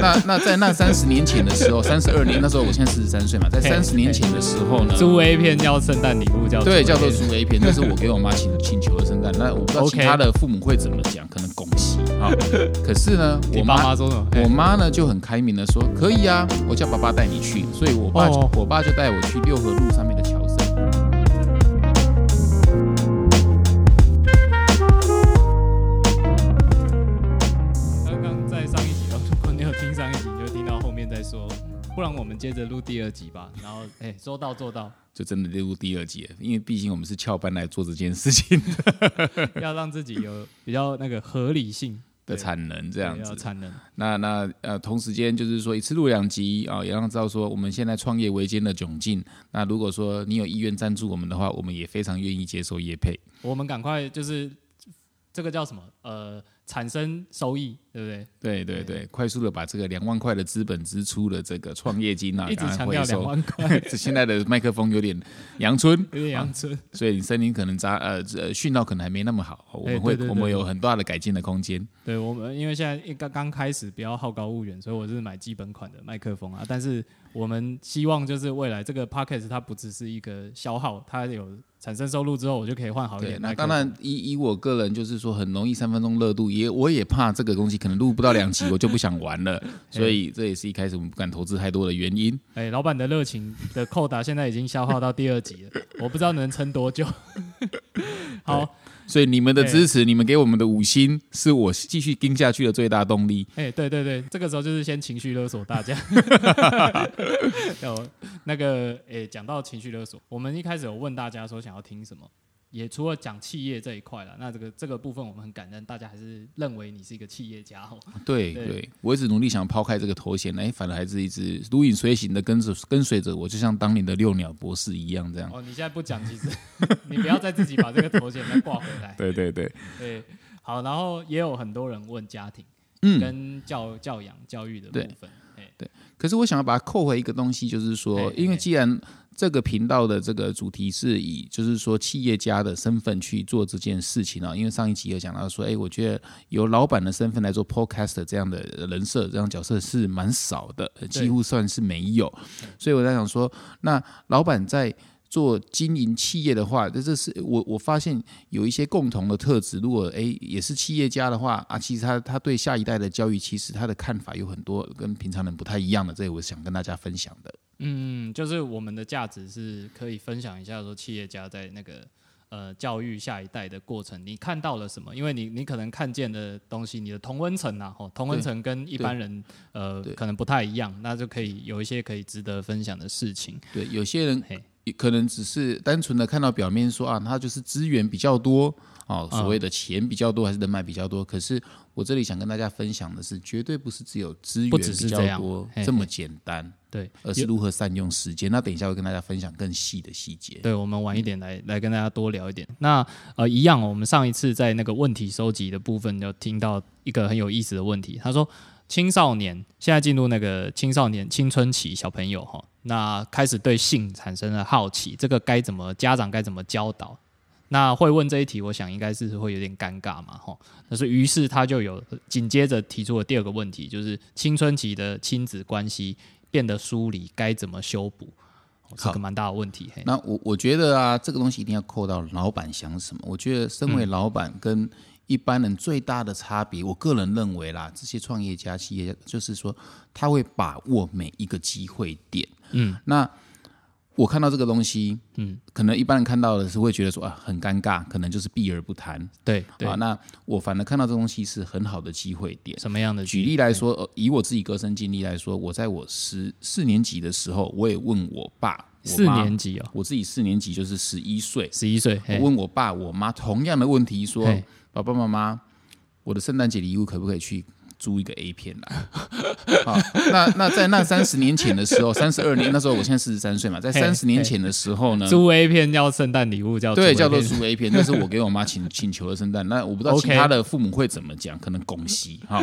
那那在那三十年前的时候，三十二年那时候，我现在四十三岁嘛，在三十年前的时候呢，租 A 片叫圣诞礼物叫对，叫做租 A 片，那是我给我妈请请求的圣诞。那我不知道其他的父母会怎么讲，可能恭喜啊。可是呢，我妈妈说什么？我妈呢就很开明的说，可以啊，我叫爸爸带你去。所以我爸哦我爸就带我去六合路上面的接着录第二集吧。然后，哎、说到做到，就真的录第二集了，因为毕竟我们是翘班来做这件事情 要让自己有比较那个合理性的产能这样子。产能。那那呃，同时间就是说一次录两集啊、也让知道说我们现在创业维艰的窘境。那如果说你有意愿赞助我们的话，我们也非常愿意接受业配。我们赶快就是这个叫什么？呃，产生收益，对不对？对对对，快速的把这个两万块的资本支出的这个创业金啊，一直强调两。万块，这现在的麦克风有点阳春，有点阳春。所以你声音可能杂呃呃讯号可能还没那么好，我们会、我们有很大的改进的空间。对我们，因为现在刚刚开始，不要好高骛远，所以我是买基本款的麦克风啊。但是我们希望就是未来这个 podcast 它不只是一个消耗，它有产生收入之后，我就可以换好一，点。那当然以以我个人就是说很容易三分钟热度，也我也怕这个东西可能录不到两集我就不想玩了，所以这也是一开始我们不敢投资太多的原因。哎、老板的热情的扣打现在已经消耗到第二集了，我不知道能撑多久。好，所以你们的支持，你们给我们的五星，是我继续盯下去的最大动力。哎、对对对，这个时候就是先情绪勒索大家。有那个，哎、讲到情绪勒索，我们一开始有问大家说想要听什么，也除了讲企业这一块了，那这个这个部分我们很感恩，大家还是认为你是一个企业家哦。对对 对，我一直努力想抛开这个头衔，哎，反而还是一直如影随形的跟着跟随着我，就像当年的六鸟博士一样这样。哦，你现在不讲，其实 你不要再自己把这个头衔再挂回来。对对对，对，好，然后也有很多人问家庭嗯。跟教教养教育的部对分。哎，可是我想要把它扣回一个东西，就是说因为既然这个频道的这个主题是以就是说企业家的身份去做这件事情啊，因为上一集有讲到说，哎，我觉得由老板的身份来做 podcast 这样的人设、这样角色是蛮少的，呃几乎算是没有。所以我在想说，那老板在做经营企业的话，这这是我我发现有一些共同的特质。如果诶也是企业家的话啊，其实他他对下一代的教育，其实他的看法有很多跟平常人不太一样的，这也我想跟大家分享的。嗯，就是我们的价值是可以分享一下，说企业家在那个呃教育下一代的过程，你看到了什么？因为你你可能看见的东西，你的同温层啊，吼，同温层跟一般人呃可能不太一样，那就可以有一些可以值得分享的事情。对，有些人嘿可能只是单纯的看到表面说啊，他就是资源比较多哦，嗯所谓的钱比较多还是人脉比较多。可是我这里想跟大家分享的是，绝对不是只有资源比较多这么简单，对，而是如何善用时间。那等一下会跟大家分享更细的细节。对，我们晚一点来来跟大家多聊一点。那呃，一样哦，我们上一次在那个问题收集的部分，就听到一个很有意思的问题。他说，青少年现在进入那个青少年青春期，小朋友哈，那开始对性产生了好奇，这个该怎么家长该怎么教导？那会问这一题，我想应该是会有点尴尬嘛，吼。但是于是他就有紧接着提出了第二个问题，就是青春期的亲子关系变得疏离，该怎么修补？哦是个蛮大的问题。嘿那我我觉得啊，这个东西一定要扣到老板想什么。我觉得身为老板跟一般人最大的差别，我个人认为啦，这些创业家、企业家，就是说他会把握每一个机会点。嗯，那我看到这个东西，嗯，可能一般人看到的是会觉得说啊很尴尬，可能就是避而不谈。对对。啊。，那我反而看到这东西是很好的机会点。什么样的举例来说，呃，以我自己个人经历来说，我在我十四年级的时候，我也问我爸，我四妈年级哦，我自己四年级就是十一岁，十一岁，我问我爸我妈同样的问题，说嘿爸爸妈妈，我的圣诞节礼物可不可以去租一个 A 片来？好，那那在那三十年前的时候，三十二年那时候我现在四十三岁嘛，在嘿三十年前的时候呢，租 A 片叫圣诞礼物叫对，叫做租 A 片，那是我给我妈请请求的圣诞。那我不知道其他的父母会怎么讲，可能恭喜哈。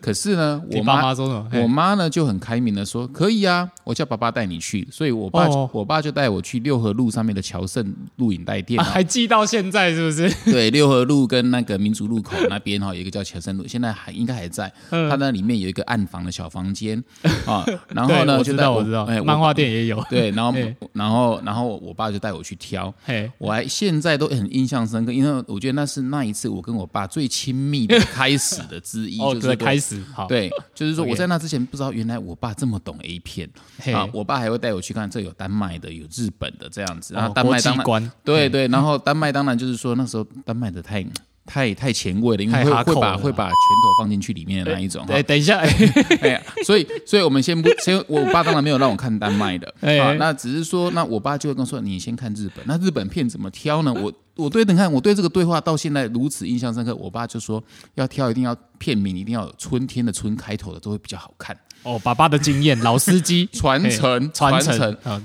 可是呢，我妈妈说什么？我妈呢就很开明的说，可以啊，我叫爸爸带你去。所以我爸、哦我爸就带我去六合路上面的乔盛录影带店、还记到现在是不是？对，六合路跟那个民族路口那边哈，有一个叫乔盛路，现在还应该还在。嗯。它那里面有一个暗房的小房间 啊，然后呢，对我知道，我我知道哎，，漫画店也有。对，然后然后然后我爸就带我去挑，嘿，我还现在都很印象深刻，因为我觉得那是那一次我跟我爸最亲密的开始的之一，就是说开始好，对，就是说我在那之前不知道原来我爸这么懂 A 片嘿，啊，我爸还会带我去看，这有丹麦的，有日本的这样子，然哦后丹麦当然，对对，然后丹麦当然就是说那时候丹麦的太太太前卫了，因为太会会把会把拳头放进去里面的那一种哈哎，。等一下，哎，哎呀，所以所以我们先不先，我爸当然没有让我看丹麦的哎啊，那只是说，那我爸就会跟我说，你先看日本。那日本片怎么挑呢？我我对你看，我对这个对话到现在如此印象深刻。我爸就说，要挑一定要片名一定要有春天的春开头的，都会比较好看。哦，爸爸的经验，老司机。传承传承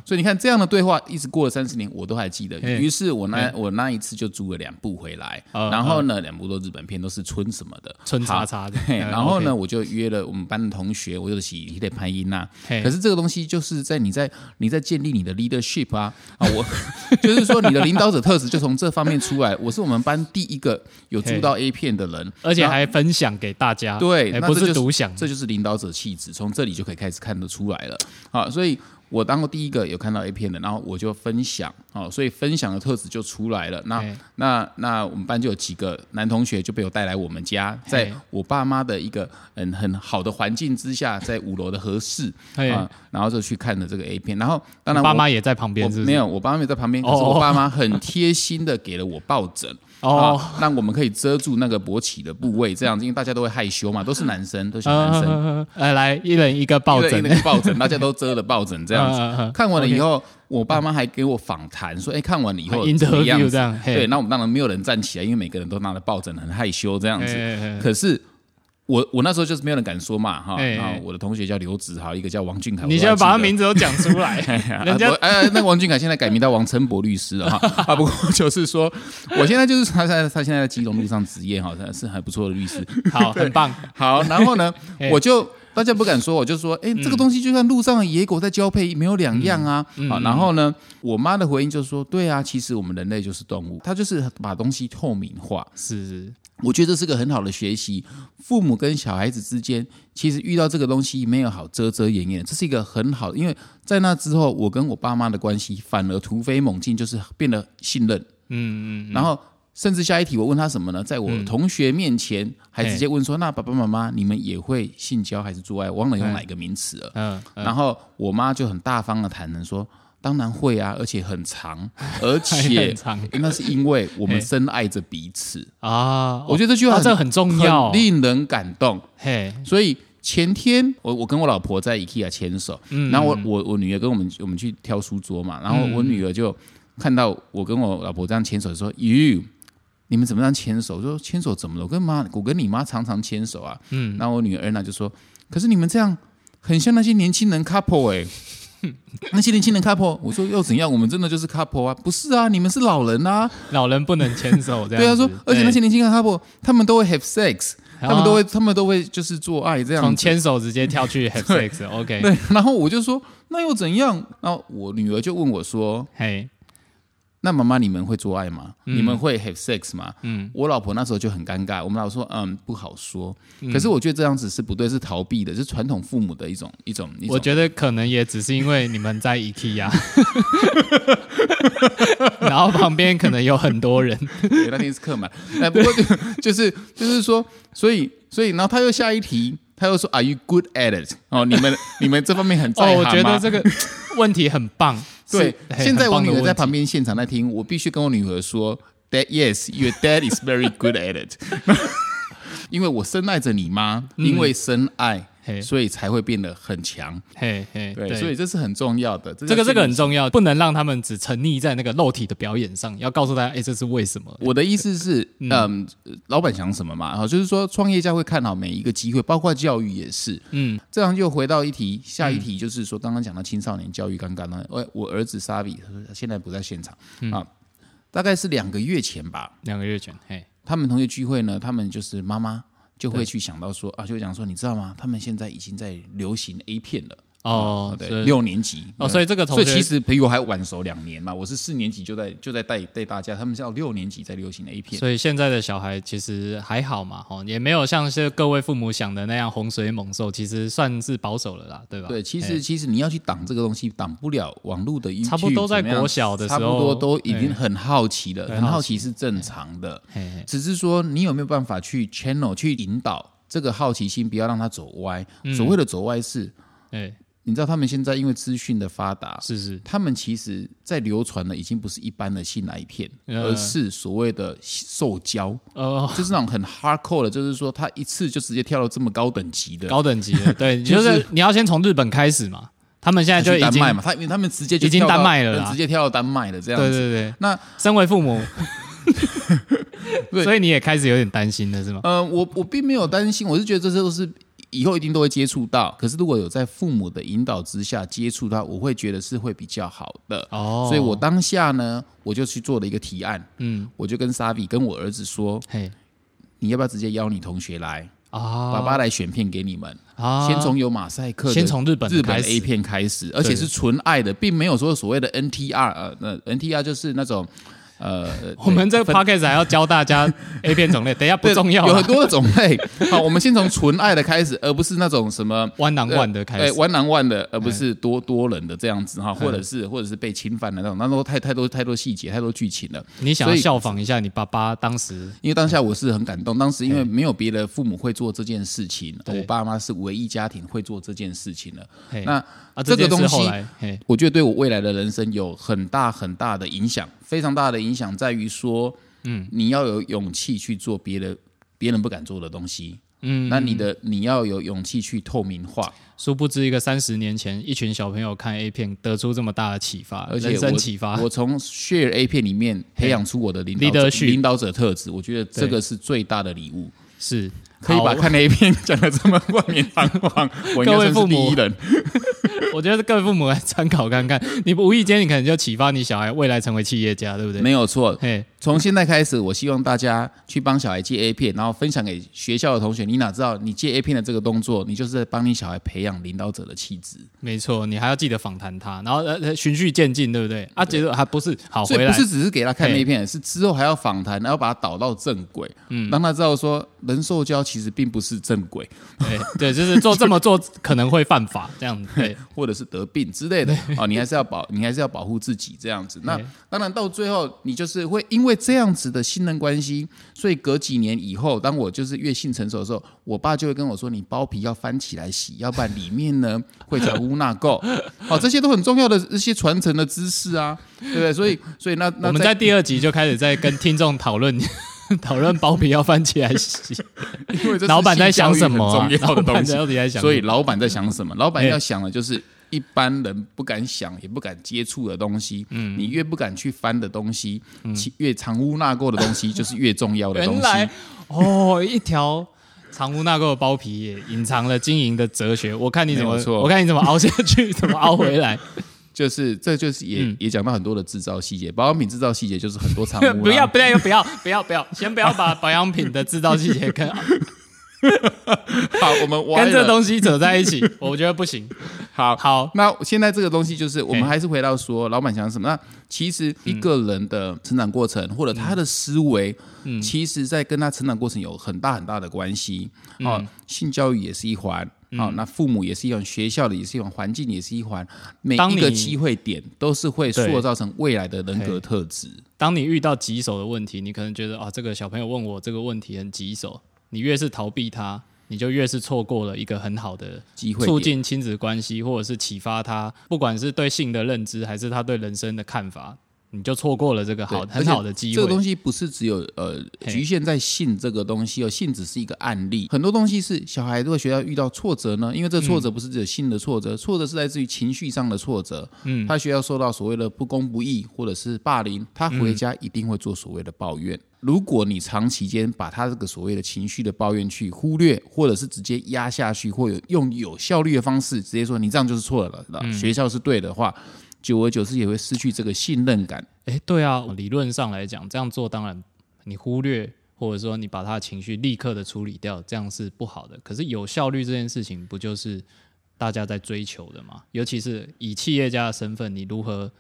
所以你看这样的对话，一直过了三十年，我都还记得。于是我那我那一次就租了两部回来，嗯然后呢，两部都日本片，都是春什么的，春叉叉的，嘿，嗯然后呢，我就约了我们班的同学，我就洗一得拍音呐。嘿。可是这个东西就是在你在你在建立你的 leadership 啊。啊，我 就是说你的领导者特质就从这方面出来。我是我们班第一个有租到 A 片的人，而且还分享给大家，对，哎不是独享，这就是领导者气质，从这里就可以开始看得出来了。好，所以我当过第一个有看到 A 片的，然后我就分享，哦，所以分享的特质就出来了。那嘿那那我们班就有几个男同学就被我带来我们家，在我爸妈的一个嗯很好的环境之下，在五楼的和室嘿啊，然后就去看了这个 A 片，然后当然我爸妈也在旁边？没有，我爸妈没有在旁边，可是哦我爸妈很贴心的给了我抱枕。哦，啊，让我们可以遮住那个勃起的部位，这样子，因为大家都会害羞嘛，都是男生，都是男生，呃，呃来一人一个抱枕。一，人一个抱枕，大家都遮了抱枕这样子。看完了以后，我爸妈还给我访谈，说：“哎，看完了以后怎么样？子？”这样，对，那我们当然没有人站起来，因为每个人都拿着抱枕，很害羞这样子。可是我我那时候就是没有人敢说嘛，哈。然后我的同学叫刘子豪，一个叫王俊凯，你现在把他名字都讲出来，哎，那个王俊凯现在改名到王琛博律师了哈。啊，不过就是说，我现在就是他在他现在在基隆路上职业哈，是很不错的律师。好，很棒，好，然后呢，我就大家不敢说，我就说，哎，这个东西就像路上的野狗在交配，没有两样啊。好，然后呢，我妈的回应就是说，对啊，其实我们人类就是动物，它就是把东西透明化。是是，我觉得这是个很好的学习。父母跟小孩子之间，其实遇到这个东西没有好遮遮掩掩，这是一个很好的。因为在那之后，我跟我爸妈的关系反而突飞猛进，就是变得信任。嗯嗯，然后甚至下一题我问他什么呢？在我同学面前还直接问说：“那爸爸妈妈，你们也会性交还是做爱？”忘了用哪个名词了。嗯嗯，然后我妈就很大方的坦诚说：“当然会啊，而且很长，而且长那是因为我们深爱着彼此。”啊，我觉得这句话很啊这很重要，令人感动。嘿，所以前天我我跟我老婆在 IKEA 牵手，嗯然后我我我女儿跟我们我们去挑书桌嘛，然后我女儿就看到我跟我老婆这样牵手，说：“You，你们怎么样牵手？”我说：“牵手怎么了？我跟妈，我跟你妈常常牵手啊。”嗯，然后我女儿呢就说：“可是你们这样很像那些年轻人 couple 哎、那些年轻人 couple，我说又怎样？我们真的就是 couple 啊？不是啊，你们是老人啊。老人不能牵手这样，对啊，说而且那些年轻人 couple，他们都会 have sex，他们都会他们都会就是做爱这样。从牵手直接跳去 have sex，OK，对，然后我就说那又怎样？然后我女儿就问我说嘿，：“那妈妈你们会做爱吗？嗯你们会 have sex 吗？”嗯，我老婆那时候就很尴尬，我们老婆说：“嗯，不好说。可是我觉得这样子是不对，是逃避的，是传统父母的一种一种一种。我觉得可能也只是因为你们在 IKEA，然后旁边可能有很多人，对，那天是客满。哎，不过就就是就是说，所以所以，然后他又下一题，他又说 “Are you good at it？” 哦，你们 你们这方面很在哦，行吗？我觉得这个问题很棒。对 现在我女儿在旁。边现场在听，我必须跟我女儿说，That yes, your dad is very good at it。因为我深爱着你妈，因为深爱，所以才会变得很强。嘿嘿，对，所以这是很重要的。这个这个很重要，不能让他们只沉溺在那个肉体的表演上，要告诉大家，哎，这是为什么？我的意思是，嗯，老板想什么嘛？哈，就是说，创业家会看好每一个机会，包括教育也是。嗯这样就回到一题，下一题就是说，刚刚讲到青少年教育，刚刚呢，我我儿子 Savi 现在不在现场啊，大概是两个月前吧，两个月前，嘿，他们同学聚会呢，他们就是妈妈就会去想到说啊，就会讲说，你知道吗？他们现在已经在流行 A 片了。哦，对，六年级哦，所以这个同学所以其实比我还晚熟两年嘛，我是四年级就在就在带带大家，他们是要六年级在流行的 A 片。所以现在的小孩其实还好嘛，哦，也没有像是各位父母想的那样洪水猛兽，其实算是保守了啦，对吧？对，其哎实其实你要去挡这个东西，挡不了网络的差不多在国小的时候差不多都已经很好奇了，对很好好奇是正常的，只是说你有没有办法去 channel 去引导这个好奇心，不要让它走歪。嗯所谓的走歪是，哎，你知道他们现在因为资讯的发达，是是，他们其实在流传的已经不是一般的性来片，呃而是所谓的受教，呃，就是那种很 hardcore 的，就是说他一次就直接跳到这么高等级的，高等级的，对，就就是是你要先从日本开始嘛，他们现在就已经去丹麦嘛，他因为他们直接就已经跳到丹麦了直接跳到丹麦了这样子。对对对，那身为父母，所以你也开始有点担心了，是吗？呃，我我并没有担心，我是觉得这些都是以后一定都会接触到。可是如果有在父母的引导之下接触到，我会觉得是会比较好的。哦，所以我当下呢，我就去做了一个提案，嗯，我就跟 Savi 跟我儿子说，嘿你要不要直接邀你同学来，啊，爸爸来选片给你们，啊，先从有马赛克，先从日本的日本的开始 A 片开始，而且是纯爱的，并没有说所谓的 NTR，呃，那 NTR 就是那种。呃，我们这个 podcast 还要教大家 A 片种类，等一下不重要啊，有很多的种类。好，我们先从纯爱的开始，而不是那种什么弯囊万的开哎，始，玩难玩的，而不是多多人的这样子哈，或者是或者是被侵犯的那种，那都太太多太多细节，太多剧情了。你想要效仿一下你爸爸当时，因为当下我是很感动，当时因为没有别的父母会做这件事情，对。我爸妈是唯一家庭会做这件事情了。嘿。那啊这个东西我觉得对我未来的人生有很大很大的影响，非常大的影响在于说，嗯，你要有勇气去做别的别人不敢做的东西。嗯，那你的你要有勇气去透明化，殊不知一个三十年前一群小朋友看 A 片得出这么大的启发，而且我生启发，我从 share A 片里面培养出我的领导领导者特质，我觉得这个是最大的礼物。是。好可以把看 A 片讲的这么冠冕堂皇，我应该算是各位父母第一人。我觉得各位父母来参考看看，你无意间你可能就启发你小孩未来成为企业家，对不对？没有错，嘿，从现在开始，我希望大家去帮小孩借 A 片，然后分享给学校的同学。你哪知道，你借 A 片的这个动作，你就是在帮你小孩培养领导者的气质。没错，你还要记得访谈他，然后呃呃循序渐进，对不对？啊，觉得还不是好所以回来，不是只是给他看嘿 A 片，是之后还要访谈，然后把他导到正轨，嗯，让他知道说人兽交其实并不是正轨，对对，就是做这么做可能会犯法，这样子，对，或者是得病之类的哦，你还是要保，你还是要保护自己这样子。那当然到最后，你就是会因为这样子的信任关系，所以隔几年以后，当我就是越性成熟的时候，我爸就会跟我说：“你包皮要翻起来洗，要不然里面呢 会藏污纳垢。”哦，这些都很重要的一些传承的知识啊，对不对？所以，所以那那我们在第二集就开始在跟听众讨论 讨论包皮要翻起来洗，因为老板在想什么、啊？重要的东西，老板到底在想？所以老板在想什么？老板哎要想的就是一般人不敢想也不敢接触的东西。嗯，你越不敢去翻的东西，其越藏污纳垢的东西，就是越重要的东西。原来哦，一条藏污纳垢的包皮也隐藏了经营的哲学。我看你怎么没有，错我看你怎么熬下去，怎么熬回来。就是这就是也、嗯也讲到很多的制造细节，保养品制造细节就是很多藏污啦。不要不要不要不要不要，先不要把保养品的制造细节跟 好，我们歪跟这了东西扯在一起，我觉得不行。好。好，那现在这个东西就是，我们嘿还是回到说，老板想什么？那其实一个人的成长过程，或者他的思维，嗯其实在跟他成长过程有很大很大的关系。嗯哦，性教育也是一环，好、那父母也是一环，学校的也是一环，环境也是一环，每一个机会点都是会塑造成未来的人格特质。当你遇到棘手的问题，你可能觉得啊，这个小朋友问我这个问题很棘手，你越是逃避他，你就越是错过了一个很好的促机会促进亲子关系，或者是启发他，不管是对性的认知，还是他对人生的看法，你就错过了这个好很好的机会。这个东西不是只有呃局限在性这个东西哦，性只是一个案例，很多东西是小孩如果学校遇到挫折呢，因为这挫折不是只有性的挫折，挫折是来自于情绪上的挫折，嗯。他学校受到所谓的不公不义或者是霸凌，他回家一定会做所谓的抱怨。如果你长期间把他这个所谓的情绪的抱怨去忽略，或者是直接压下去，或者用有效率的方式直接说你这样就是错了，嗯。学校是对的话，久而久之也会失去这个信任感。哎，对啊，理论上来讲，这样做当然你忽略，或者说你把他的情绪立刻的处理掉，这样是不好的。可是有效率这件事情，不就是大家在追求的吗。尤其是以企业家的身份，你如何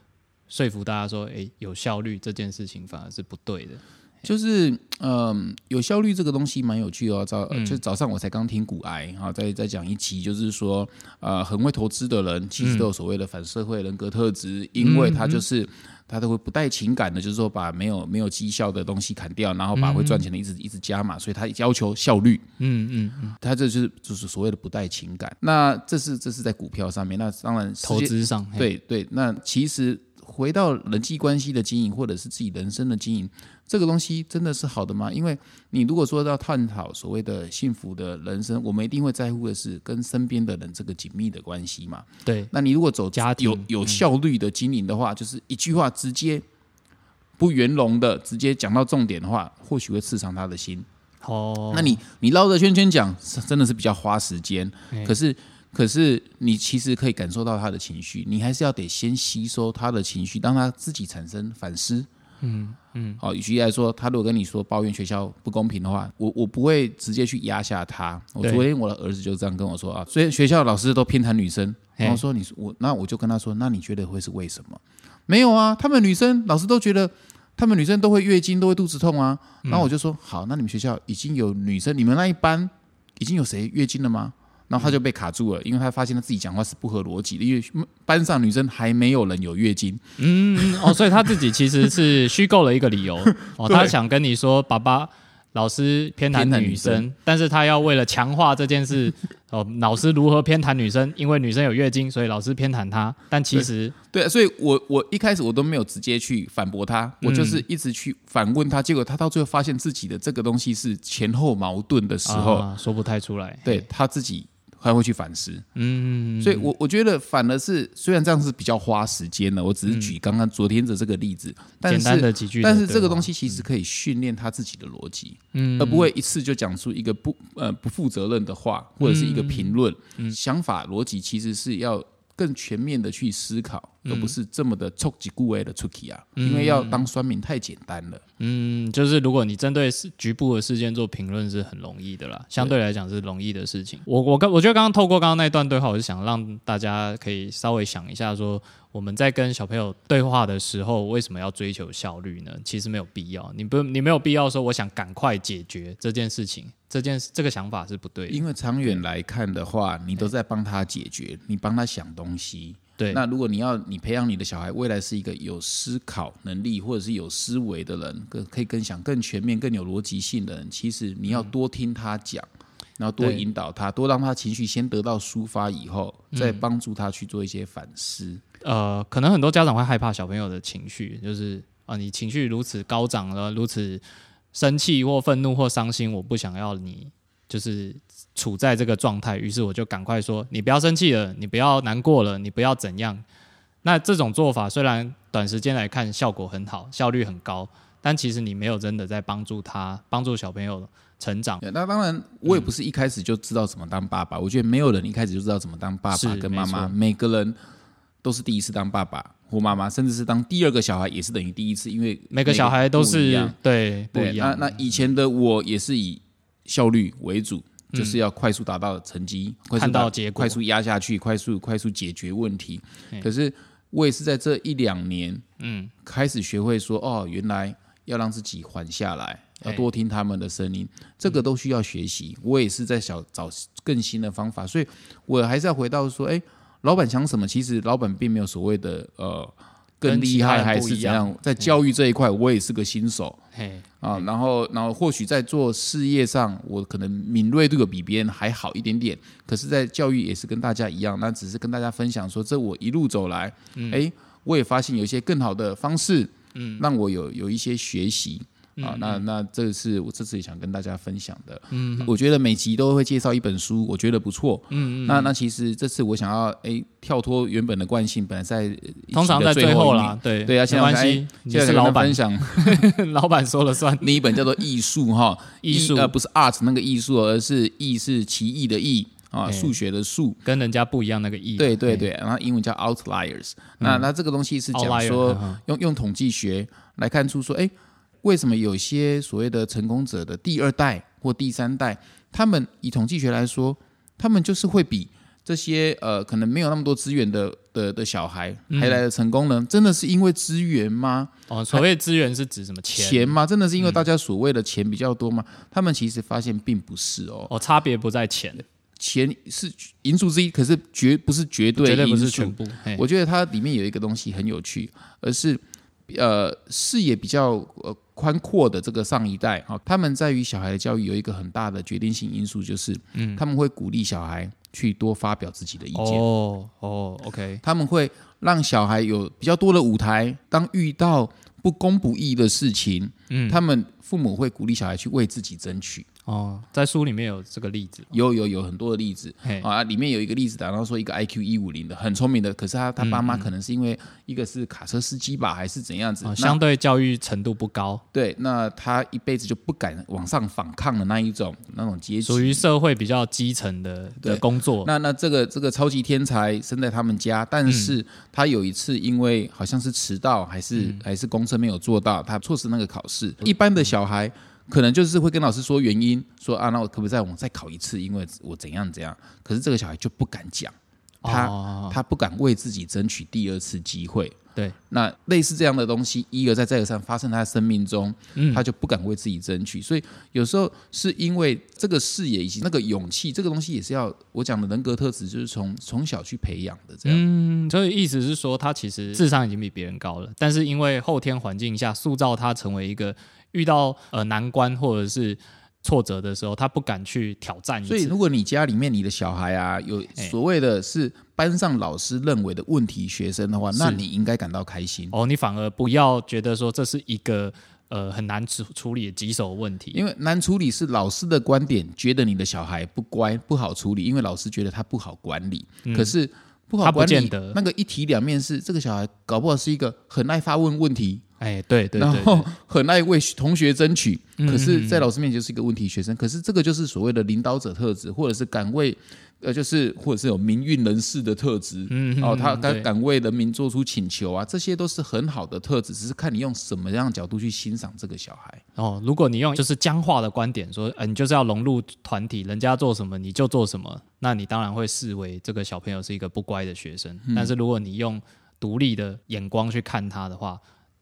说服大家说，诶，有效率这件事情反而是不对的。就是嗯，有效率这个东西蛮有趣哦。早嗯就早上我才刚听股癌啊，再再讲一期，就是说呃，很会投资的人其实都有所谓的反社会人格特质，因为他就是他都会不带情感的，就是说把没有没有绩效的东西砍掉，然后把会赚钱的一直一直加嘛，所以他要求效率。嗯嗯嗯，他这就是就是所谓的不带情感。那这是这是在股票上面，那当然投资上，对对，那其实回到人际关系的经营，或者是自己人生的经营，这个东西真的是好的吗？因为你如果说要探讨所谓的幸福的人生，我们一定会在乎的是跟身边的人这个紧密的关系嘛。对，那你如果走家庭有有效率的经营的话，就是一句话直接不圆融的直接讲到重点的话，或许会刺伤他的心。哦，那你你绕着圈圈讲，是真的是比较花时间。哎可是可是你其实可以感受到他的情绪，你还是要得先吸收他的情绪，让他自己产生反思。嗯嗯，好，举例来说，他如果跟你说抱怨学校不公平的话，我我不会直接去压下他。我对昨天我的儿子就这样跟我说啊，所以学校老师都偏袒女生，然后说你我那我就跟他说，那你觉得会是为什么？没有啊，他们女生老师都觉得。他们女生都会月经，都会肚子痛啊。然后我就说，好，那你们学校已经有女生，你们那一班已经有谁月经了吗？然后他就被卡住了，因为他发现他自己讲话是不合逻辑的，因为班上女生还没有人有月经。嗯哦，所以他自己其实是虚构了一个理由哦，对。他想跟你说，爸爸老师偏袒女女生。生，但是他要为了强化这件事，哦，老师如何偏袒女生，因为女生有月经，所以老师偏袒她，但其实对，所以我我一开始我都没有直接去反驳他，我就是一直去反问他，结果他到最后发现自己的这个东西是前后矛盾的时候，啊说不太出来，对他自己还会去反思。嗯，所以我我觉得反而是虽然这样是比较花时间的，我只是举刚刚昨天的这个例子，但简单是的几句的，但是这个东西其实可以训练他自己的逻辑，嗯。而不会一次就讲出一个不呃不负责任的话，或者是一个评论。嗯。想法逻辑其实是要更全面的去思考，嗯而不是这么的冲击顾位的出题啊。因为要当酸民太简单了。嗯，就是如果你针对事局部的事件做评论是很容易的啦，相对来讲是容易的事情。我我刚我觉得刚刚透过刚刚那段对话，我是想让大家可以稍微想一下说我们在跟小朋友对话的时候，为什么要追求效率呢？其实没有必要，你不你没有必要说我想赶快解决这件事情，这件这个想法是不对的。因为长远来看的话，你都在帮他解决，你帮他想东西。对，那如果你要你培养你的小孩未来是一个有思考能力或者是有思维的人，更可以更想更全面、更有逻辑性的人，其实你要多听他讲，然后多引导他，多让他情绪先得到抒发以后，嗯再帮助他去做一些反思。呃，可能很多家长会害怕小朋友的情绪，就是啊，你情绪如此高涨了，如此生气或愤怒或伤心，我不想要你就是处在这个状态，于是我就赶快说，你不要生气了，你不要难过了，你不要怎样。那这种做法虽然短时间来看效果很好，效率很高，但其实你没有真的在帮助他，帮助小朋友成长。那当然，我也不是一开始就知道怎么当爸爸。我觉得没有人一开始就知道怎么当爸爸跟妈妈，每个人都是第一次当爸爸或妈妈，甚至是当第二个小孩也是等于第一次，因为每个小孩都不一是样。对不，一样。那那以前的我也是以效率为主，就是要快速达到成绩，快速到结果。快速压下去，快速快速解决问题。嗯。可是我也是在这一两年嗯，开始学会说，哦，原来要让自己缓下来，要多听他们的声音，这个都需要学习。我也是在想找更新的方法，所以我还是要回到说，哎，老板想什么？其实老板并没有所谓的呃。更厉害还人不一样是怎样？在教育这一块，我也是个新手，嘿，啊，然后，然后或许在做事业上，我可能敏锐度有比别人还好一点点，可是，在教育也是跟大家一样，那只是跟大家分享说，这我一路走来，哎、我也发现有一些更好的方式，嗯，让我有有一些学习。啊，那那这个是我这次也想跟大家分享的。嗯，我觉得每集都会介绍一本书，我觉得不错。嗯嗯。那那其实这次我想要哎跳脱原本的惯性，本来在通常在最后啦，对对啊现在我系，你现在是老板享 老板说了算。另一本叫做《艺术》哈，艺术呃不是 art 那个艺术，而是艺是奇异的艺啊，哎数学的数。跟人家不一样那个意。嘿，对对对，然后英文叫 outliers。那那这个东西是讲说用用统计学来看出说，哎，为什么有些所谓的成功者的第二代或第三代，他们以统计学来说，他们就是会比这些呃可能没有那么多资源的的的小孩还来的成功呢？真的是因为资源吗？哦，所谓资源是指什么钱？钱吗？真的是因为大家所谓的钱比较多吗？他们其实发现并不是哦，哦，差别不在钱，钱是因素之一，可是绝不是绝对绝对不是全部。我觉得它里面有一个东西很有趣，而是呃视野比较呃宽阔的这个上一代啊、他们在于小孩的教育有一个很大的决定性因素，就是嗯，他们会鼓励小孩去多发表自己的意见，哦哦，OK，他们会让小孩有比较多的舞台，当遇到不公不义的事情，嗯，他们父母会鼓励小孩去为自己争取。哦，在书里面有这个例子。有有有很多的例子。嘿，啊，里面有一个例子，然后说一个 IQ 一五零的很聪明的，可是他他爸妈可能是因为一个是卡车司机吧，还是怎样子？哦，相对教育程度不高，对，那他一辈子就不敢往上反抗的那一种那种阶级，属于社会比较基层的的工作。那那这个这个超级天才生在他们家，但嗯。是他有一次因为好像是迟到，还是、嗯。还是公车没有做到，他错失那个考试。一般的小孩可能就是会跟老师说原因，说啊，那我可不可以再我再考一次？因为我怎样怎样。可是这个小孩就不敢讲，他、哦他不敢为自己争取第二次机会。对，那类似这样的东西，一而再再而三发生在他生命中，嗯他就不敢为自己争取。所以有时候是因为这个视野以及那个勇气，这个东西也是要我讲的人格特质，就是从从小去培养的。这样，嗯，所以意思是说，他其实智商已经比别人高了，但是因为后天环境下塑造他成为一个遇到呃难关或者是挫折的时候，他不敢去挑战。所以如果你家里面你的小孩啊，有哎所谓的是班上老师认为的问题学生的话，那你应该感到开心。哦，你反而不要觉得说这是一个呃很难处处理的棘手问题。因为难处理是老师的观点，觉得你的小孩不乖不好处理，因为老师觉得他不好管理。可是不好管理那个一体两面是这个小孩搞不好是一个很爱发问问题，哎，对对然对后很爱为同学争取，嗯可是，在老师面前就是一个问题学生。可是这个就是所谓的领导者特质，或者是敢为。呃，就是或者是有民运人士的特质，嗯哦，他敢敢为人民做出请求啊，这些都是很好的特质，只是看你用什么样的角度去欣赏这个小孩。哦，如果你用就是僵化的观点说，呃，你就是要融入团体，人家做什么你就做什么，那你当然会视为这个小朋友是一个不乖的学生。嗯但是如果你用独立的眼光去看他的话，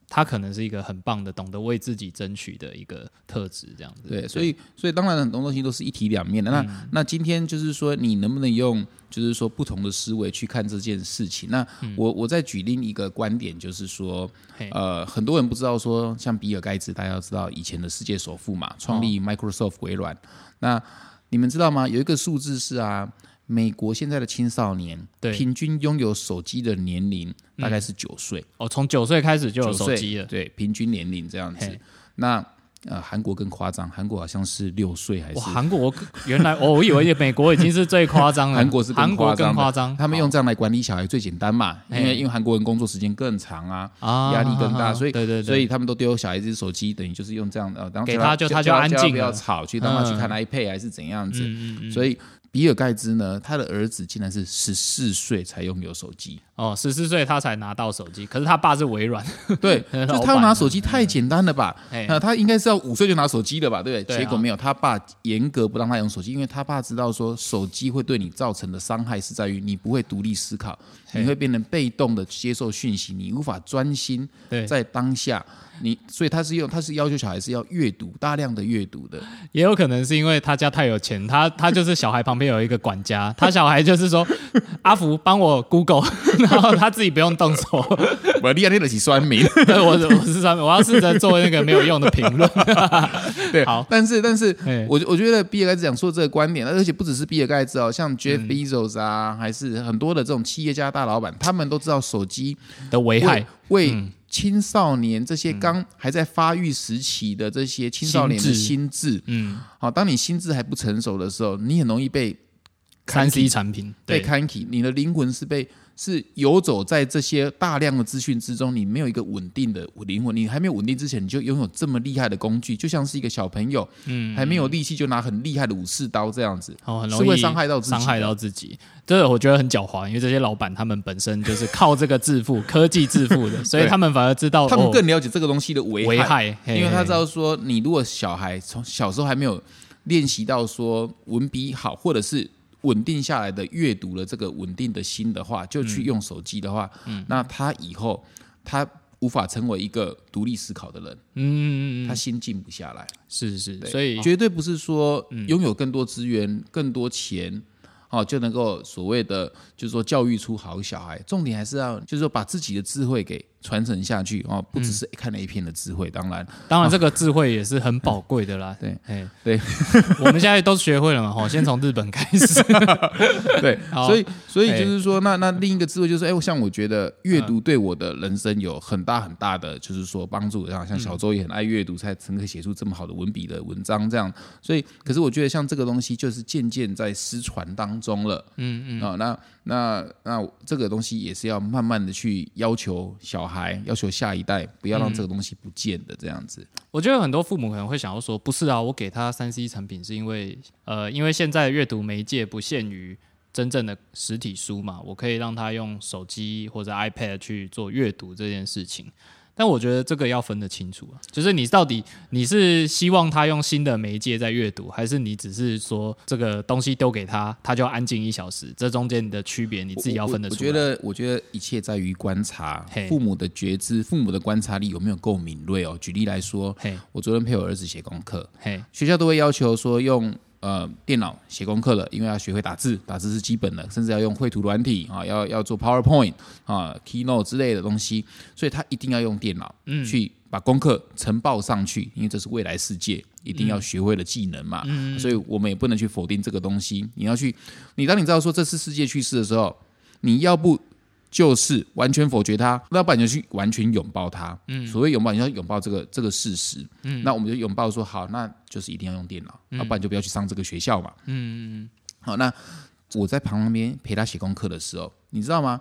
他可能是一个很棒的、懂得为自己争取的一个特质，这样子。对，所以所以当然很多东西都是一体两面的。那、嗯那今天就是说，你能不能用就是说不同的思维去看这件事情？那我我再举另一个观点，就是说呃，很多人不知道说，像比尔盖茨，大家要知道以前的世界首富嘛，创立 Microsoft 微软。那你们知道吗？有一个数字是啊。美国现在的青少年对。平均拥有手机的年龄大概是九岁，哦，从九岁开始就有手机了。对，平均年龄这样子。那呃，韩国更夸张，韩国好像是六岁还是哇，韩国原来哦，我以为美国已经是最夸张了，韩国是更韩国夸张的。更夸张，他们用这样来管理小孩最简单嘛，因嘿为因为韩国人工作时间更长啊，啊压力更大，啊所以对对对，所以他们都丢小孩子手机，等于就是用这样的，然后叫给他就他就安静不要吵，去让他去看嗯。iPad 还是怎样子。所以比尔盖茨呢，他的儿子竟然是十四岁才拥有手机，哦，十四岁他才拿到手机，可是他爸是微软，对，就他拿手机太简单了吧？哎那他应该是要五岁就拿手机的吧？对不对？对啊结果没有，他爸严格不让他用手机，因为他爸知道说手机会对你造成的伤害是在于你不会独立思考，你会变成被动的接受讯息，你无法专心对，在当下。你所以他是用他是要求小孩是要阅读大量的阅读的，也有可能是因为他家太有钱，他他就是小孩旁边有一个管家，他小孩就是说阿福帮我 Google，然后他自己不用动手。我厉害那得起酸民。对我我是酸民，我要试着做那个没有用的评论。对，好但是但是我我觉得比尔盖茨讲说这个观点，而且不只是比尔盖茨哦，像 Jeff 嗯 Bezos 啊，还是很多的这种企业家大老板，他们都知道手机的危害为，青少年这些刚还在发育时期的这些青少年的心智，嗯，好，当你心智还不成熟的时候，你很容易被看 C 产品被对。n k 你的灵魂是被是游走在这些大量的资讯之中，你没有一个稳定的灵魂，你还没有稳定之前，你就拥有这么厉害的工具，就像是一个小朋友，嗯还没有力气就拿很厉害的武士刀这样子，哦，很容易是会伤害到自己。伤害到自己。这个我觉得很狡猾，因为这些老板他们本身就是靠这个致富、科技致富的，所以他们反而知道他们哦更了解这个东西的危危害，嘿因为他知道说，你如果小孩从小时候还没有练习到说文笔好，或者是稳定下来的阅读了这个稳定的心的话，就去用手机的话，那他以后他无法成为一个独立思考的人，嗯，他心静不下来。是是，是所以绝对不是说拥有更多资源、更多钱。哦，就能够所谓的，就是说教育出好小孩。重点还是要，就是说把自己的智慧给传承下去哦，不只是看 A 片的智慧。当然，当然这个智慧也是很宝贵的啦。对，哎，对，我们现在都学会了嘛，哈，先从日本开始。对，所以所以哎就是说，那那另一个智慧就是，哎，像我觉得阅读对我的人生有很大很大的，就是说帮助。像像小周也很爱阅读，才才可以写出这么好的文笔的文章这样。所以，可是我觉得像这个东西，就是渐渐在失传当中了。嗯嗯，啊、那那那这个东西也是要慢慢的去要求小孩，要求下一代，不要让这个东西不见的这样子。我觉得很多父母可能会想要说，不是啊，我给他三 C 产品是因为，呃，因为现在阅读媒介不限于真正的实体书嘛，我可以让他用手机或者 iPad 去做阅读这件事情。但我觉得这个要分得清楚啊，就是你到底你是希望他用新的媒介在阅读，还是你只是说这个东西丢给他，他就要安静一小时？这中间的区别你自己要分得出来。我我觉得，我觉得一切在于观察嘿，父母的觉知，父母的观察力有没有够敏锐哦。举例来说，嘿我昨天陪我儿子写功课，嘿，学校都会要求说用呃电脑写功课了，因为要学会打字，打字是基本的，甚至要用绘图软体啊，要要做 PowerPoint 啊、Keynote 之类的东西，所以他一定要用电脑去把功课呈报上去，因为这是未来世界一定要学会的技能嘛。所以我们也不能去否定这个东西。你要去，你当你知道说这是世界趋势的时候，你要不就是完全否决它，要不然你就去完全拥抱它。嗯，所谓拥抱，你要拥抱这个这个事实。嗯，那我们就拥抱说好，那就是一定要用电脑，要不然就不要去上这个学校嘛。嗯好，那我在旁边陪他写功课的时候，你知道吗？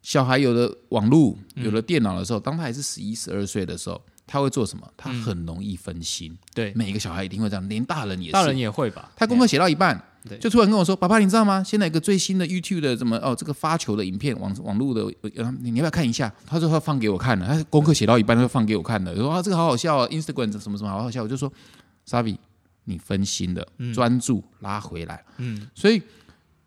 小孩有了网络、有了电脑的时候，当他还是十一、十二岁的时候，他会做什么？他很容易分心。对，每一个小孩一定会这样，连大人也是。大人也会吧？他功课写到一半对，就突然跟我说：“爸爸，你知道吗？现在有个最新的 YouTube 的怎么哦，这个发球的影片，网网络的，呃你你要不要看一下？”他说他放给我看了，他功课写到一半，他就放给我看了，说啊这个好好笑啊，Instagram 什么什么好好笑，我就说，Sabi，你分心了，专注拉回来。嗯，所以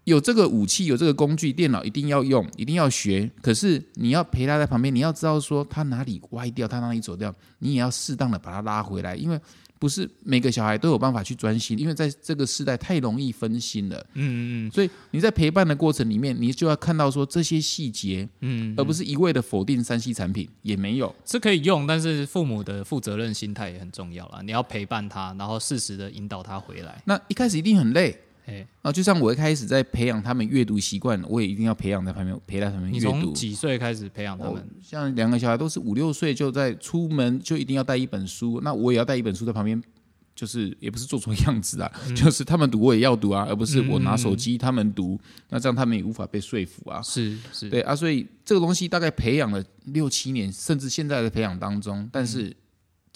有这个武器，有这个工具，电脑一定要用，一定要学。可是你要陪他在旁边，你要知道说他哪里歪掉，他哪里走掉，你也要适当的把他拉回来，因为不是每个小孩都有办法去专心，因为在这个时代太容易分心了。嗯嗯嗯所以你在陪伴的过程里面，你就要看到说这些细节，嗯，而不是一味的否定三 C 产品，也没有。是可以用，但是父母的负责任心态也很重要啦。你要陪伴他，然后适时的引导他回来。那一开始一定很累。哎，啊，就像我一开始在培养他们阅读习惯，我也一定要培养在旁边陪在他们你阅读从。几岁开始培养他哦们？像两个小孩都是五六岁就在出门就一定要带一本书，那我也要带一本书在旁边，就是也不是做错样子啊，嗯就是他们读我也要读啊，而不是我拿手机他们读，那这样他们也无法被说服啊。是是，对啊，所以这个东西大概培养了六七年，甚至现在的培养当中，但是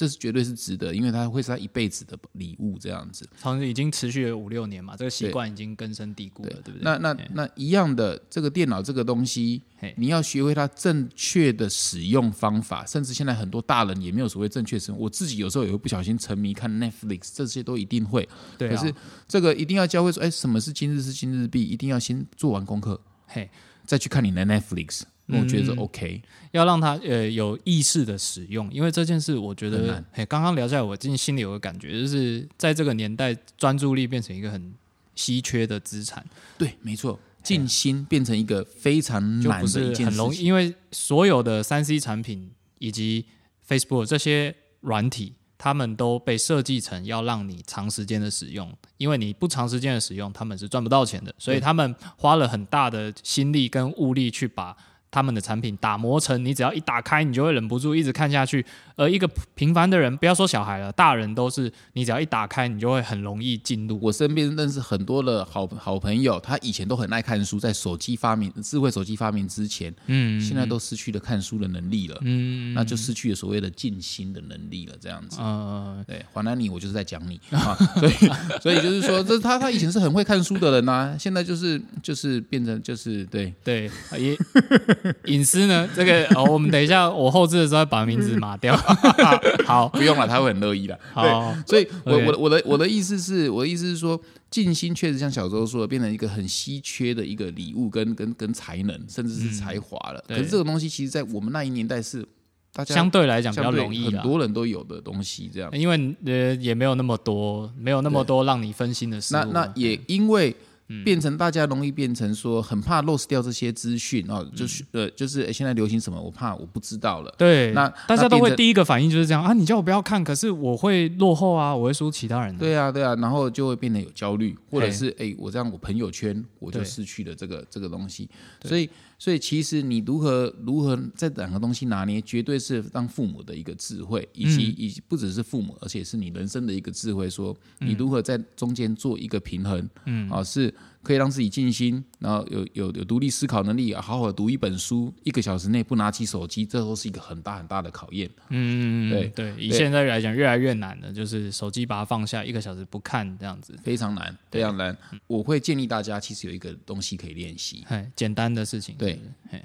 这是绝对是值得，因为它会是他一辈子的礼物这样子。从已经持续了五六年嘛，这个习惯已经根深蒂固了，对不对？那那哎那一样的，这个电脑这个东西嘿，你要学会它正确的使用方法，甚至现在很多大人也没有所谓正确使用。我自己有时候也会不小心沉迷看 Netflix，这些都一定会。对啊，可是这个一定要教会说，哎，什么是今日是今日币，一定要先做完功课，嘿，再去看你的 Netflix。那我觉得 OK，要让他呃有意识的使用，因为这件事我觉得很难，嘿，刚刚聊下来，我最近心里有个感觉，就是在这个年代，专注力变成一个很稀缺的资产，对，没错，静心变成一个非常难的一件事很容易，情。因为所有的三 C 产品以及 Facebook 这些软体，他们都被设计成要让你长时间的使用，因为你不长时间的使用，他们是赚不到钱的，所以对他们花了很大的心力跟物力去把。他们的产品打磨成，你只要一打开，你就会忍不住一直看下去。而一个平凡的人，不要说小孩了，大人都是，你只要一打开，你就会很容易进入。我身边认识很多的好好朋友，他以前都很爱看书，在手机发明、智慧手机发明之前，嗯现在都失去了看书的能力了，嗯那就失去了所谓的静心的能力了，这样子。嗯，对，华南你我就是在讲你 啊，所以 所以就是说，这他他以前是很会看书的人呐、现在就是就是变成就是对对，也 隐私呢？这个哦，我们等一下我后置的时候把名字码掉。好，不用了，他会很乐意的。好，所以我我的我的我的意思是，我的意思是说，静心确实像小周说的，变成一个很稀缺的一个礼物跟跟跟才能，甚至是才华了。对可是这个东西，其实在我们那一年代是大家相对来讲比较容易啦，很多人都有的东西，这样。因为呃也没有那么多，没有那么多让你分心的事。那那也因为嗯变成大家容易变成说很怕 lose 掉这些资讯哦，嗯。就是呃就是现在流行什么，我怕我不知道了。对，那大家都会第一个反应就是这样啊，你叫我不要看，可是我会落后啊，我会输其他人的。对啊，对啊，然后就会变得有焦虑，或者是哎、诶我这样我朋友圈我就失去了这个这个东西，所以所以其实你如何如何在两个东西拿捏，绝对是当父母的一个智慧，以嗯及、以及不只是父母，而且是你人生的一个智慧，说嗯你如何在中间做一个平衡，嗯，啊是。可以让自己静心，然后有有有独立思考能力，好好的读一本书，一个小时内不拿起手机，这都是一个很大很大的考验。嗯，对对，以对现在来讲越来越难了，就是手机把它放下一个小时不看这样子，非常难，非常难。我会建议大家，其实有一个东西可以练习，嘿，简单的事情。对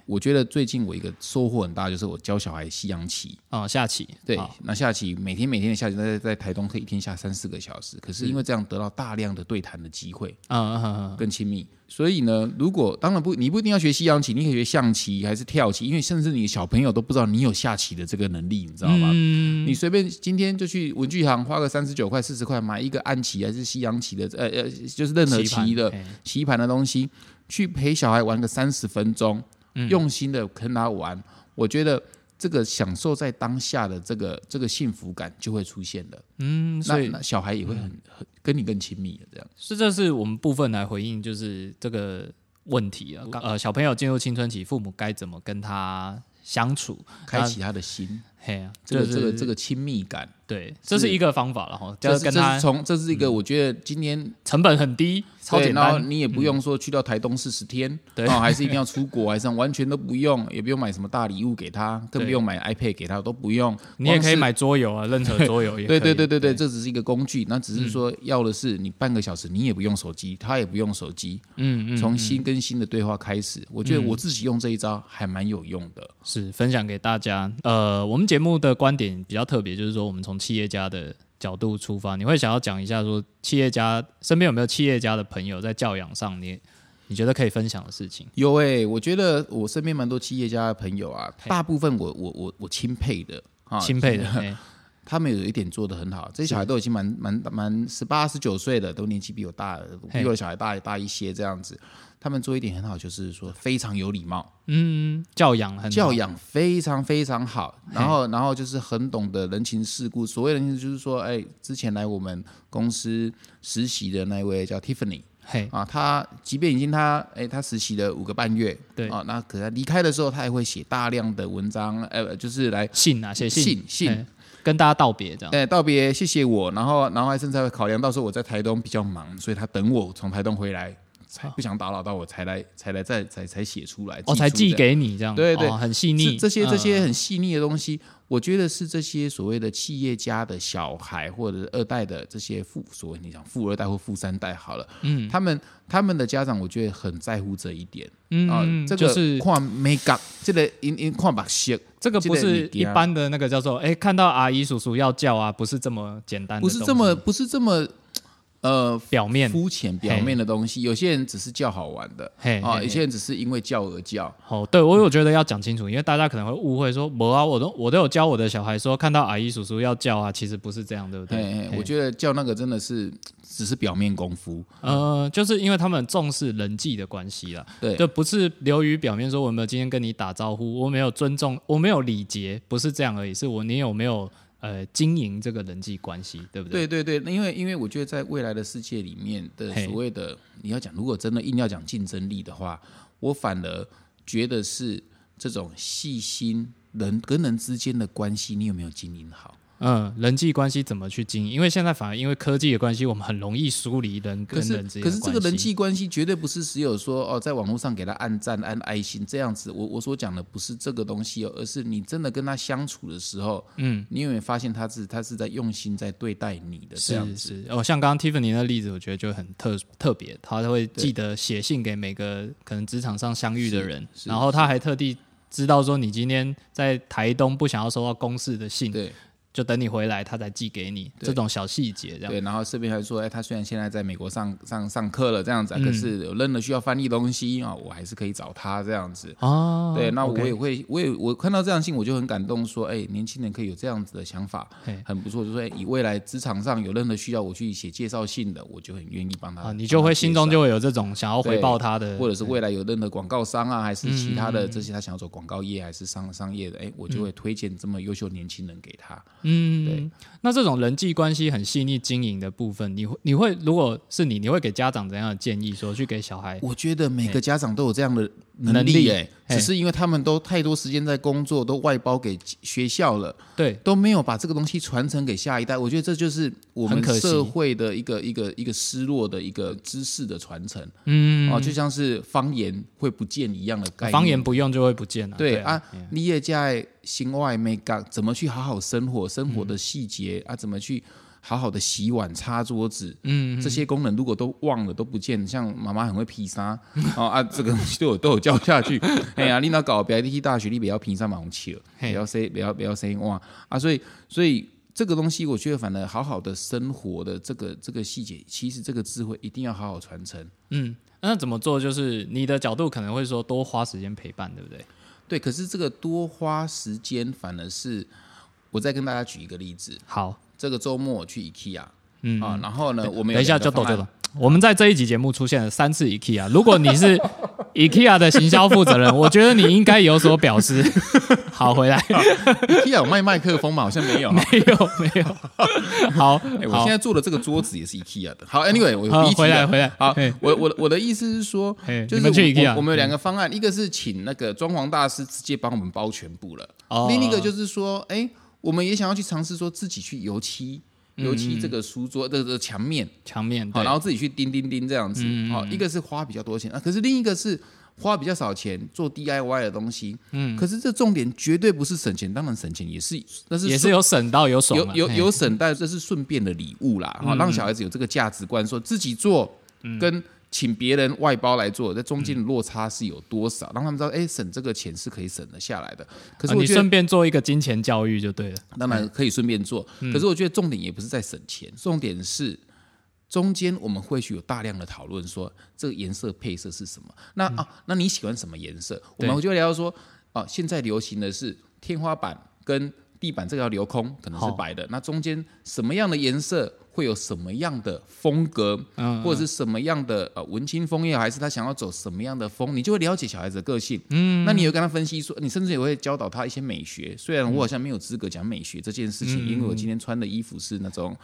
我觉得最近我一个收获很大，就是我教小孩西洋棋。哦，下棋，对，那下棋每天每天的下棋，在在台东可以一天下三四个小时。可是因为这样得到大量的对谈的机会，嗯嗯嗯嗯，更亲密。所以呢，如果当然不，你不一定要学西洋棋，你可以学象棋还是跳棋，因为甚至你小朋友都不知道你有下棋的这个能力，你知道吗？嗯你随便今天就去文具行花个三十九块、四十块买一个暗棋还是西洋棋的，呃呃，就是任何棋的棋盘的东西，去陪小孩玩个三十分钟，嗯用心的跟他玩，我觉得这个享受在当下的这个这个幸福感就会出现了。嗯，所以那小孩也会很很跟你更亲密的这样。是这是我们部分来回应，就是这个问题啊。呃，小朋友进入青春期，父母该怎么跟他相处？开启他的心，嘿啊，这个就是这个这个亲密感，对，这是一个方法了哈，就这是这是跟他从这是一个我觉得今天成本很低，超，简单。然后你也不用说去到台东四十天，对哦，还是一定要出国，还是完全都不用，也不用买什么大礼物给他，更不用买 iPad 给他，都不用。你也可以买桌游啊，任何桌游也可对以。对对对对，这只是一个工具，那只是说要的是你半个小时，你也不用手机，他也不用手机，嗯嗯，从新跟新的对话开始，我觉得我自己用这一招还蛮有用的。是分享给大家。呃，我们节目的观点比较特别，就是说我们从企业家的角度出发，你会想要讲一下说，企业家身边有没有企业家的朋友在教养上你你觉得可以分享的事情？有诶、我觉得我身边蛮多企业家的朋友啊，大部分我我我我钦佩的啊，钦佩的，嘿他们有一点做的很好，这些小孩都已经蛮蛮蛮十八十九岁了，都年纪比我大，嘿。比我的小孩大大一些这样子。他们做一点很好，就是说非常有礼貌，嗯，教养很教养非常非常好，然后然后就是很懂得人情世故。所谓人情就是说，哎，之前来我们公司实习的那一位叫 Tiffany 嘿，啊，他即便已经他哎他实习了五个半月，对。啊，那可他离开的时候，他也会写大量的文章，呃，就是来信啊，写信。信跟大家道别这样。哎，道别，谢谢我，然后，然后还甚至考量到时候我在台东比较忙，所以他等我从台东回来，才不想打扰到我，才来，才来再才才写出来，哦，才寄给你这样，对对哦很细腻。这这些这些嗯很细腻的东西，我觉得是这些所谓的企业家的小孩或者是二代的这些富，所谓你讲富二代或富三代好了，嗯，他们他们的家长我觉得很在乎这一点啊嗯，，这个是看 make up，这个因因看把色，这个不这个是一般的那个叫做，哎，看到阿姨叔叔要叫啊，不是这么简单的，不是这么不是这么呃表面。肤浅表面的东西，有些人只是叫好玩的啊，嘿嘿有些人只是因为叫而叫。哦，对我有觉得要讲清楚，因为大家可能会误会说，我啊，我都我都有教我的小孩说，看到阿姨叔叔要叫啊，其实不是这样，对不对？我觉得叫那个真的是只是表面功夫。呃，就是因为他们重视人际的关系啦，对就不是流于表面说我有没有今天跟你打招呼，我没有尊重，我没有礼节，不是这样而已，是我你有没有呃经营这个人际关系，对不对？对对对，因为因为我觉得在未来的世界里面的所谓的你要讲，如果真的硬要讲竞争力的话，我反而觉得是这种细心人跟人之间的关系，你有没有经营好？嗯，人际关系怎么去经营？因为现在反而因为科技的关系，我们很容易疏离人跟人之间可是这个人际关系绝对不是只有说哦，在网络上给他按赞按爱心这样子。我我所讲的不是这个东西哦，而是你真的跟他相处的时候，嗯，你有没有发现他是他是在用心在对待你的这样是子？是哦，像刚刚 Tiffany 的例子，我觉得就很特特别，他会记得写信给每个可能职场上相遇的人，然后他还特地知道说你今天在台东不想要收到公事的信，对就等你回来他才寄给你，这种小细节这样。对，然后顺便还说，哎，他虽然现在在美国上上上课了这样子啊，嗯可是有任何需要翻译东西啊，我还是可以找他这样子。哦，对，那我也会，我也我看到这样信，我就很感动，说，哎，年轻人可以有这样子的想法，很不错。就说，哎，以未来职场上有任何需要我去写介绍信的，我就很愿意帮他。啊，你就会心中就会有这种想要回报他的，或者是未来有任何广告商啊，还是其他嗯的这些他想要走广告业还是商商业的，哎，我就会推荐这么优秀年轻人给他。嗯，那这种人际关系很细腻经营的部分，你会你会如果是你，你会给家长怎样的建议？说去给小孩？我觉得每个家长都有这样的能能力。力，哎，嘿只是因为他们都太多时间在工作，都外包给学校了，对都没有把这个东西传承给下一代。我觉得这就是我们社会的一个一个一个失落的一个知识的传承。嗯哦，就像是方言会不见一样的概念。方言不用就会不见了，啊对啊，你也在心外没干，怎么去好好生活？生活的细节、啊，怎么去好好的洗碗、擦桌子？嗯，这些功能如果都忘了、都不见，像妈妈很会披萨，哦啊，这个东西都有都有教下去。哎呀，你那搞北 IT 大学，你不要披萨忙去了，嘿不要 say 不要不要 say 哇啊，所以所以。这个东西，我觉得反而好好的生活的这个这个细节，其实这个智慧一定要好好传承。嗯，那怎么做？就是你的角度可能会说多花时间陪伴，对不对？对，可是这个多花时间，反而是我再跟大家举一个例子。好，这个周末我去 IKEA 嗯，啊，然后呢，我们等一下就抖这个。我们在这一集节目出现了三次 IKEA，如果你是 IKEA 的行销负责人，我觉得你应该有所表示。好，回来。IKEA 有卖麦克风吗？好像没有哈。没有没有，好，哎，我好现在坐的这个桌子也是 IKEA 的。好，Anyway，我回来回来。好嘿，我我我的意思是说，就是你们去我们有两个方案，一个是请那个装潢大师直接帮我们包全部了，哦。另一个就是说，哎，我们也想要去尝试说自己去油漆。油漆这个书桌的的墙面，墙面对。然后自己去钉钉钉这样子，好，一个是花比较多钱啊，可是另一个是花比较少钱做 DIY 的东西，嗯，可是这重点绝对不是省钱，当然省钱也是，那是也是有省到有爽啊，嘿有有有省但这是顺便的礼物啦，哈、让小孩子有这个价值观，说自己做跟请别人外包来做，在中间的落差是有多少，让他们知道，哎，省这个钱是可以省得下来的。可是啊你我顺便做一个金钱教育就对了。当然可以顺便做，可是我觉得重点也不是在省钱，重点是中间我们会去有大量的讨论，说这个颜色配色是什么。那、啊，那你喜欢什么颜色？我们就会聊到说，啊，现在流行的是天花板跟地板这个要留空，可能是白的。那中间什么样的颜色会有什么样的风格，嗯或者是什么样的呃文青风也好，还是他想要走什么样的风，你就会了解小孩子的个性。嗯，那你有跟他分析说，你甚至也会教导他一些美学。虽然我好像没有资格讲美学这件事情，因为我今天穿的衣服是那种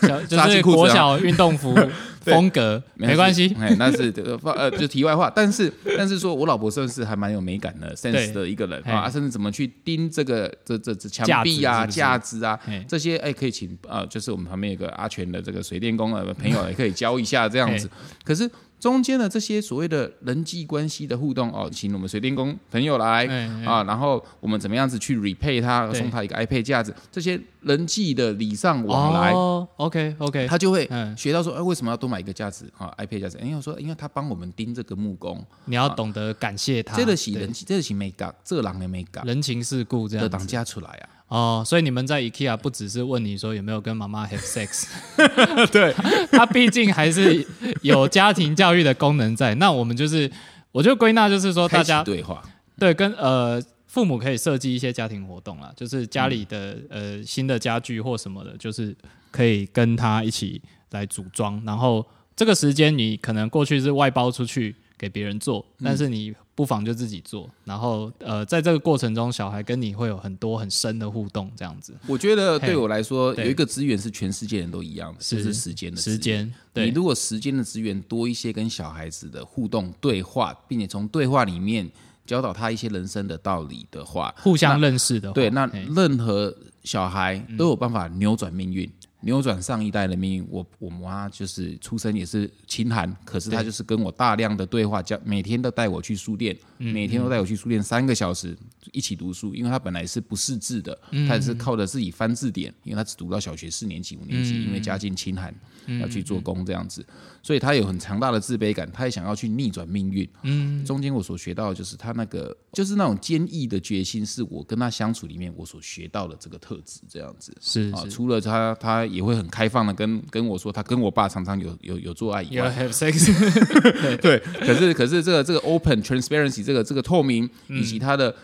小 就是国小运动服风格，没关系。哎，那是呃 呃，就题外话。但是但是说我老婆算是还蛮有美感的 sense 的一个人啊，甚至怎么去盯这个这这这墙壁啊、架子啊嘿这些，哎，可以请呃，就是我们旁边有个阿全的这个水电工的朋友也可以教一下这样子。可是中间的这些所谓的人际关系的互动哦，请我们水电工朋友来啊，然后我们怎么样子去 repay 他，送他一个 iPad 架子，这些人际的礼尚往来。哦，OK OK，他就会嗯学到说，哎，为什么要多买一个架子啊？iPad 架子，因为我说，因为他帮我们盯这个木工，你要懂得感谢他，这个是对人，这个是美感，这人的美感人情世故这的当样子。家出来啊。哦，所以你们在 IKEA 不只是问你说有没有跟妈妈 have sex，对，它毕竟还是有家庭教育的功能在。那我们就是，我就归纳就是说，大家对话，对跟呃父母可以设计一些家庭活动啦，就是家里的、呃新的家具或什么的，就是可以跟他一起来组装。然后这个时间你可能过去是外包出去给别人做，但是你不妨就自己做。然后呃在这个过程中，小孩跟你会有很多很深的互动，这样子我觉得嘿对我来说，有一个资源是全世界人都一样的，是就是时间的。时间你对如果时间的资源多一些，跟小孩子的互动对话，并且从对话里面教导他一些人生的道理的话，互相认识的话，对，那任何小孩都有办法扭转命运。扭转上一代的命运。我我妈就是出生也是清寒，可是她就是跟我大量的对话，教每天都带我去书店，每天都带我去书店三个小时一起读书，因为她本来是不识字的，她也是靠着自己翻字典，因为她只读到小学四年级、五年级，因为家境清寒，要去做工这样子，所以她有很强大的自卑感，她也想要去逆转命运。嗯，中间我所学到的就是她那个就是那种坚毅的决心，是我跟她相处里面我所学到的这个特质，这样子。啊，是。啊除了他，他也会很开放的跟跟我说，他跟我爸常常有有有做爱以，You 外，have sex，对，可是可是这个这个 open transparency 这个这个透明以及他的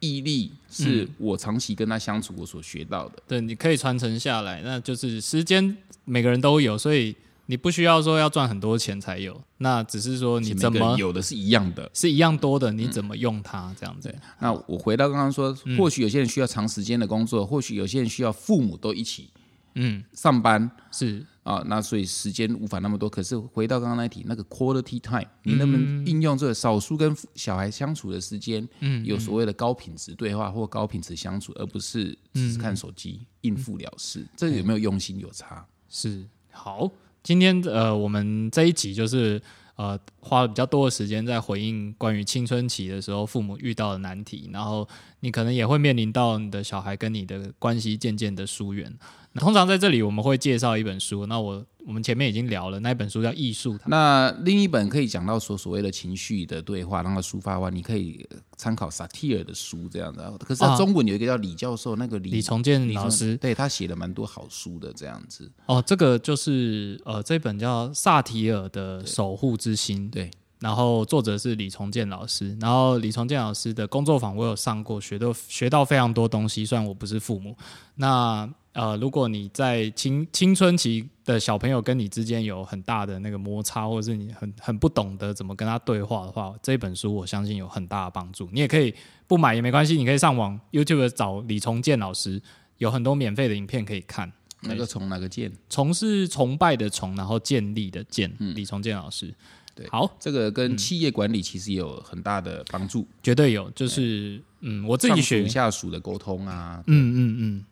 毅力，是我长期跟他相处我所学到的。对，你可以传承下来，那就是时间每个人都有，所以你不需要说要赚很多钱才有，那只是说你怎么有的是一样的。是一样多的，你怎么用它这样子。那我回到刚刚说，或许有些人需要长时间的工作，或许有些人需要父母都一起嗯，上班是啊，那所以时间无法那么多。可是回到刚刚那一题，那个 quality time，你能不能应用这个少数跟小孩相处的时间，嗯，有所谓的高品质对话或高品质相处，而不是只是看手机应付了事。这个有没有用心有差？是好，今天呃，我们这一集就是呃，花了比较多的时间在回应关于青春期的时候父母遇到的难题，然后你可能也会面临到你的小孩跟你的关系渐渐的疏远。那通常在这里我们会介绍一本书，那我我们前面已经聊了，那一本书叫《艺术》，那另一本可以讲到说所谓的情绪的对话，让它抒发完，你可以参考萨提尔的书这样子。可是他啊中文有一个叫李教授，那个李李重建老师。对他写了蛮多好书的这样子。哦，这个就是呃，这本叫萨提尔的《守护之心》，对，然后作者是李重建老师，然后李重建老师的工作坊我有上过，学到学到非常多东西。虽然我不是父母，那呃，如果你在青青春期的小朋友跟你之间有很大的那个摩擦，或者是你很很不懂得怎么跟他对话的话，这本书我相信有很大的帮助。你也可以不买也没关系，你可以上网 YouTube 找李重建老师，有很多免费的影片可以看。那个从哪个建？崇是崇拜的崇，然后建立的建，嗯李重建老师。嗯对好，这个跟企业管理其实也有很大的帮助。绝对有，就是嗯，我自己上学属，下属的沟通啊，嗯嗯嗯，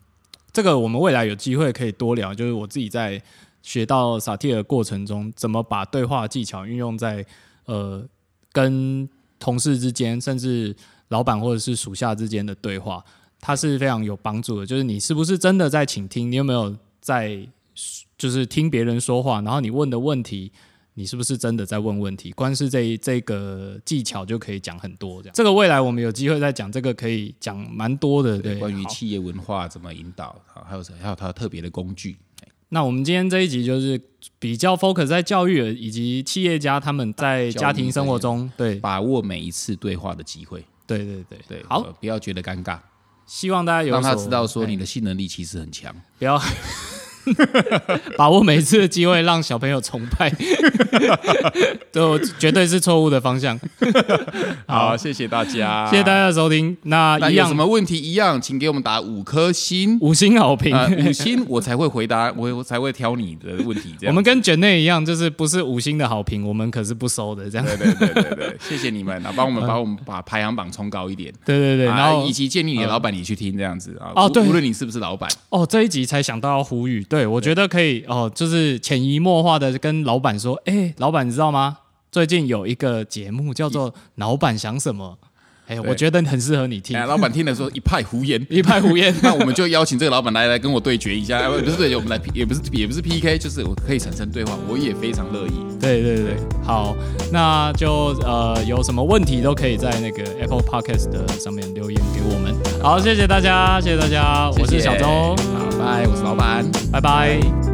这个我们未来有机会可以多聊，就是我自己在学到萨提尔过程中，怎么把对话技巧运用在呃跟同事之间，甚至老板或者是属下之间的对话，它是非常有帮助的。就是你是不是真的在倾听？你有没有在就是听别人说话？然后你问的问题。你是不是真的在问问题？光是这这个技巧就可以讲很多，这样。这个未来我们有机会再讲，这个可以讲蛮多的。对，关于企业文化怎么引导，好，还有还有它特别的工具。那我们今天这一集就是比较 focus 在教育以及企业家他们在家庭生活中，对把握每一次对话的机会，对对对对，好，呃不要觉得尴尬，希望大家有让他知道说哎你的性能力其实很强。不要 把握每一次的机会让小朋友崇拜，都绝对是错误的方向。好，谢谢大家，谢谢大。家的收听，那一样那有什么问题一样，请给我们打五颗星，五星好评。呃，五星我才会回答，我我才会挑你的问题。这样，我们跟卷内一样，就是不是五星的好评，我们可是不收的。这样，对对对对对，谢谢你们啊，帮我们把我们把排行榜冲高一点。对对对，啊然后以及建议你的老板你去听这样子啊。哦对无论你是不是老板，哦，这一集才想到要呼吁，对我觉得可以哦，就是潜移默化的跟老板说，哎，老板你知道吗？最近有一个节目叫做《老板想什么》，哎，我觉得很适合你听哎，，老板听了说一派胡言。一派胡言。那我们就邀请这个老板来来跟我对决一下，呃不是对决，我们来 P- 也不是也不是 PK，就是我可以产生对话，我也非常乐意。对对对，好，那就呃有什么问题都可以在那个 Apple Podcast 的上面留言给我们。好，谢谢大家，谢谢大家，我是小周，好，拜，我是老板。拜拜。